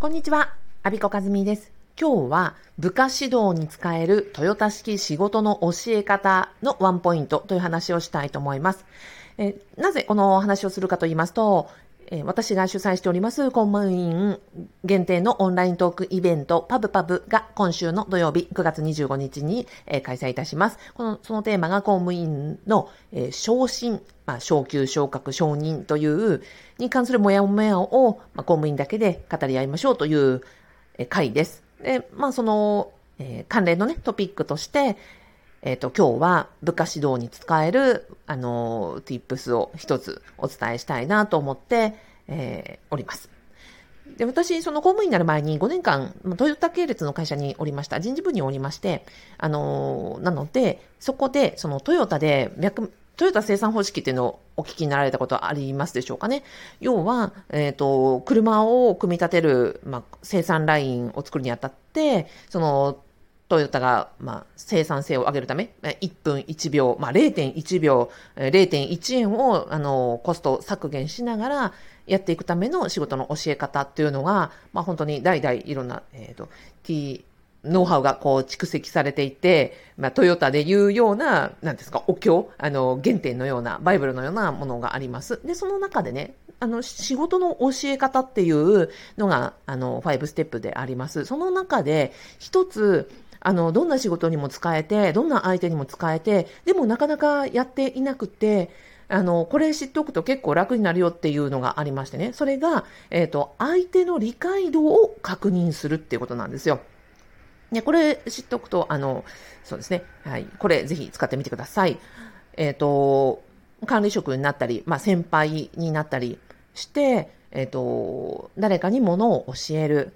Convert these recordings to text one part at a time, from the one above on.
こんにちは、アビコカズミです。今日は部下指導に使えるトヨタ式仕事の教え方のワンポイントという話をしたいと思います。えなぜこの話をするかと言いますと、え私が主催しております公務員限定のオンライントークイベントパブパブが今週の土曜日9月25日に、え開催いたします。この、そのテーマが公務員の、え昇進、まあ、昇級、昇格、承認というに関するモヤモヤを、まあ、公務員だけで語り合いましょうという、え会です。で、まあその、え関連のね、トピックとして、えっ、ー、と、今日は部下指導に使える、あの、tips を一つお伝えしたいなと思って、えー、おります。で、私、その公務員になる前に5年間、トヨタ系列の会社におりました。人事部におりまして、あのなので、そこで、そのトヨタで、トヨタ生産方式っていうのをお聞きになられたことはありますでしょうかね？要は、えっ、ー、と、車を組み立てる、まあ、生産ラインを作るにあたって、その、トヨタが、まあ、生産性を上げるため、1分1秒、まあ、0.1秒、0.1円を、あの、コスト削減しながらやっていくための仕事の教え方っていうのが、まあ、本当に代々いろんな、えっ、ー、と、T、ノウハウがこう蓄積されていて、まあ、トヨタで言うような、なんですか、お経、あの、原点のような、バイブルのようなものがあります。で、その中でね、あの、仕事の教え方っていうのが、あの、5ステップであります。その中で、一つ、あの、どんな仕事にも使えて、どんな相手にも使えて、でもなかなかやっていなくて、あの、これ知っておくと結構楽になるよっていうのがありましてね。それが、えっ、ー、と、相手の理解度を確認するっていうことなんですよ。で、これ知っておくと、あの、そうですね。はい。これぜひ使ってみてください。えっ、ー、と、管理職になったり、まあ、先輩になったりして、えっ、ー、と、誰かに物を教える。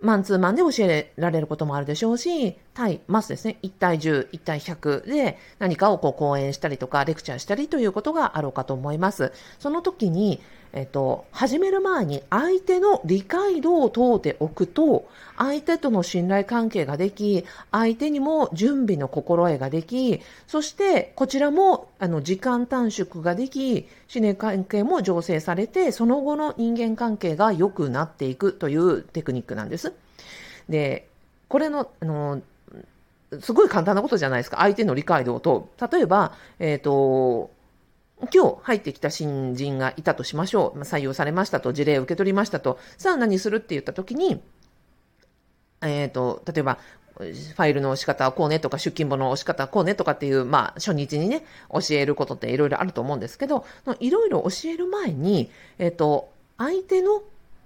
マンツーマンで教えられることもあるでしょうし、対マスですね。1対10、1対100で何かをこう講演したりとか、レクチャーしたりということがあろうかと思います。その時に、えっと、始める前に相手の理解度を問うておくと、相手との信頼関係ができ、相手にも準備の心得ができ、そしてこちらもあの時間短縮ができ、信頼関係も醸成されて、その後の人間関係が良くなっていくというテクニックなんです。で、これの、あの、すごい簡単なことじゃないですか。相手の理解度と、例えば、えっ、ー、と、今日入ってきた新人がいたとしましょう。採用されましたと、事例を受け取りましたと、さあ何するって言ったときに、えっ、ー、と、例えば、ファイルの押し方はこうねとか、出勤簿の押し方はこうねとかっていう、まあ、初日にね、教えることっていろいろあると思うんですけど、いろいろ教える前に、えっ、ー、と、相手の、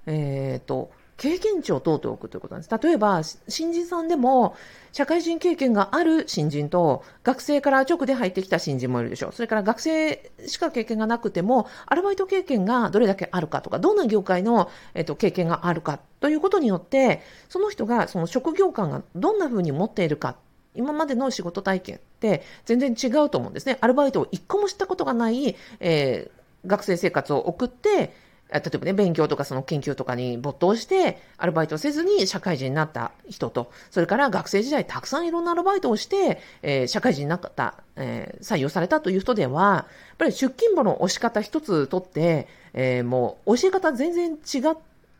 えっ、ー、と、経験値を問うておくということなんです。例えば、新人さんでも、社会人経験がある新人と、学生から直で入ってきた新人もいるでしょう。それから学生しか経験がなくても、アルバイト経験がどれだけあるかとか、どんな業界の、えっと、経験があるかということによって、その人がその職業観がどんな風に持っているか今までの仕事体験って全然違うと思うんですね。アルバイトを一個もしたことがない、えー、学生生活を送って、例えばね、勉強とかその研究とかに没頭して、アルバイトせずに社会人になった人と、それから学生時代たくさんいろんなアルバイトをして、えー、社会人になった、えー、採用されたという人では、やっぱり出勤簿の押し方一つとって、えー、もう教え方全然違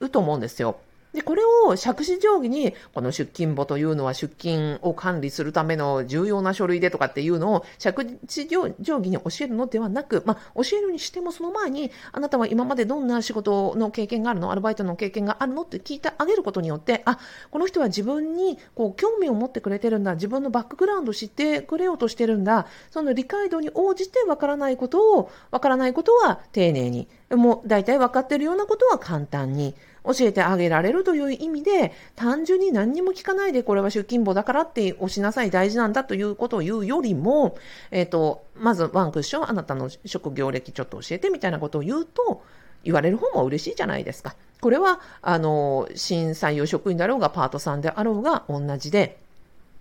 うと思うんですよ。で、これを借子定規に、この出勤簿というのは出勤を管理するための重要な書類でとかっていうのを借子定規に教えるのではなく、まあ、教えるにしてもその前に、あなたは今までどんな仕事の経験があるのアルバイトの経験があるのって聞いてあげることによって、あ、この人は自分にこう興味を持ってくれてるんだ。自分のバックグラウンドを知ってくれようとしてるんだ。その理解度に応じてわからないことを、わからないことは丁寧に、もう大体分かってるようなことは簡単に教えてあげられるという意味で、単純に何にも聞かないでこれは出勤簿だからって押しなさい大事なんだということを言うよりも、えっ、ー、と、まずワンクッションあなたの職業歴ちょっと教えてみたいなことを言うと、言われる方も嬉しいじゃないですか。これは、あの、新採用職員だろうがパートさんであろうが同じで、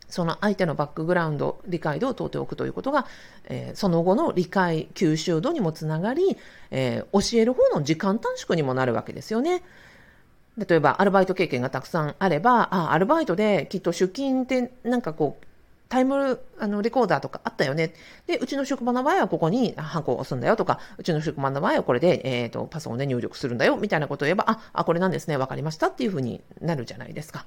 その相手のバックグラウンド、理解度を問うておくということが、えー、その後の理解、吸収度にもつながり、えー、教える方の時間短縮にもなるわけですよね。例えば、アルバイト経験がたくさんあれば、あ、アルバイトできっと出勤ってなんかこう、タイムあのレコーダーとかあったよね。で、うちの職場の場合はここにハンコを押すんだよとか、うちの職場の場合はこれで、え、ー、と、パソコンで入力するんだよみたいなことを言えば、あ、あ、これなんですね、わかりましたっていうふうになるじゃないですか。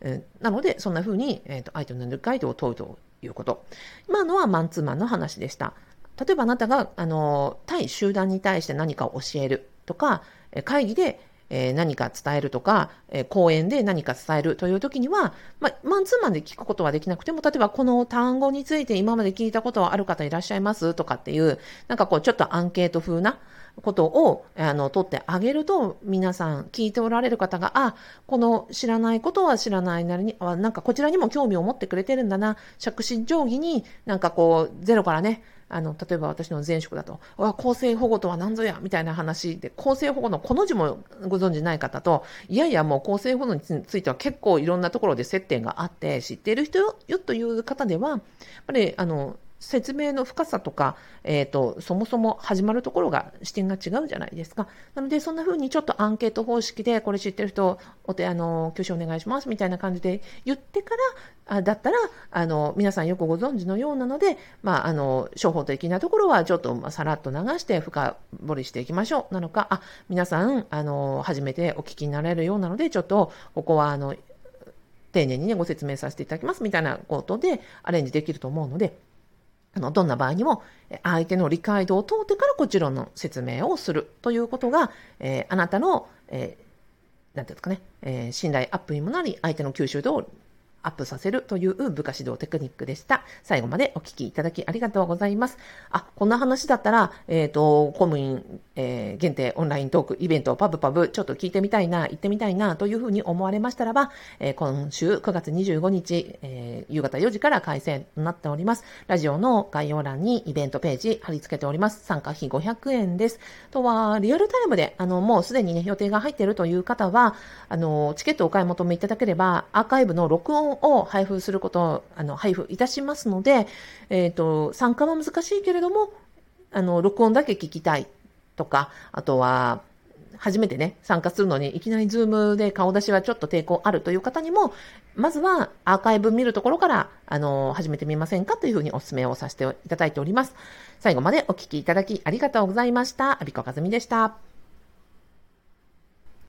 えー、なので、そんなふうに、えっ、ー、と、相手のガイドを問うということ。今のはマンツーマンの話でした。例えばあなたが、あの、対集団に対して何かを教えるとか、会議でえー、何か伝えるとか、えー、講演で何か伝えるという時には、ま、マンツーマンで聞くことはできなくても、例えばこの単語について今まで聞いたことはある方いらっしゃいますとかっていう、なんかこうちょっとアンケート風なことを、あの、取ってあげると、皆さん聞いておられる方が、あ、この知らないことは知らないなりに、あなんかこちらにも興味を持ってくれてるんだな、着手定規になんかこう、ゼロからね、あの、例えば私の前職だと、わ、公正保護とは何ぞや、みたいな話で、公正保護のこの字もご存じない方と、いやいやもう公正保護については結構いろんなところで接点があって、知っている人よという方では、やっぱり、あの、説明の深さとか、えっ、ー、と、そもそも始まるところが視点が違うじゃないですか。なので、そんな風にちょっとアンケート方式で、これ知ってる人、お手、あの、挙手お願いします、みたいな感じで言ってから、あだったら、あの、皆さんよくご存知のようなので、まあ、あの、処方的なところはちょっと、まあ、さらっと流して深掘りしていきましょう。なのか、あ、皆さん、あの、初めてお聞きになれるようなので、ちょっと、ここは、あの、丁寧にね、ご説明させていただきます、みたいなことでアレンジできると思うので、あの、どんな場合にも、相手の理解度を通ってからこちらの説明をするということが、えー、あなたの、えー、なんていうんですかね、えー、信頼アップにもなり、相手の吸収度をアップさせるという部下指導テクニックでした。最後までお聞きいただきありがとうございます。あ、こんな話だったら、えっ、ー、と、公務員、えー、限定オンライントークイベントパブパブちょっと聞いてみたいな、行ってみたいなというふうに思われましたらば、えー、今週9月25日、えー、夕方4時から開催となっております。ラジオの概要欄にイベントページ貼り付けております。参加費500円です。とは、リアルタイムで、あの、もうすでにね、予定が入っているという方は、あの、チケットをお買い求めいただければ、アーカイブの録音を配布することを、あの、配布いたしますので、えっ、ー、と、参加は難しいけれども、あの、録音だけ聞きたいとか、あとは、初めてね、参加するのに、いきなりズームで顔出しはちょっと抵抗あるという方にも、まずはアーカイブ見るところから、あの、始めてみませんかというふうにお勧めをさせていただいております。最後までお聞きいただきありがとうございました。アビコカズミでした。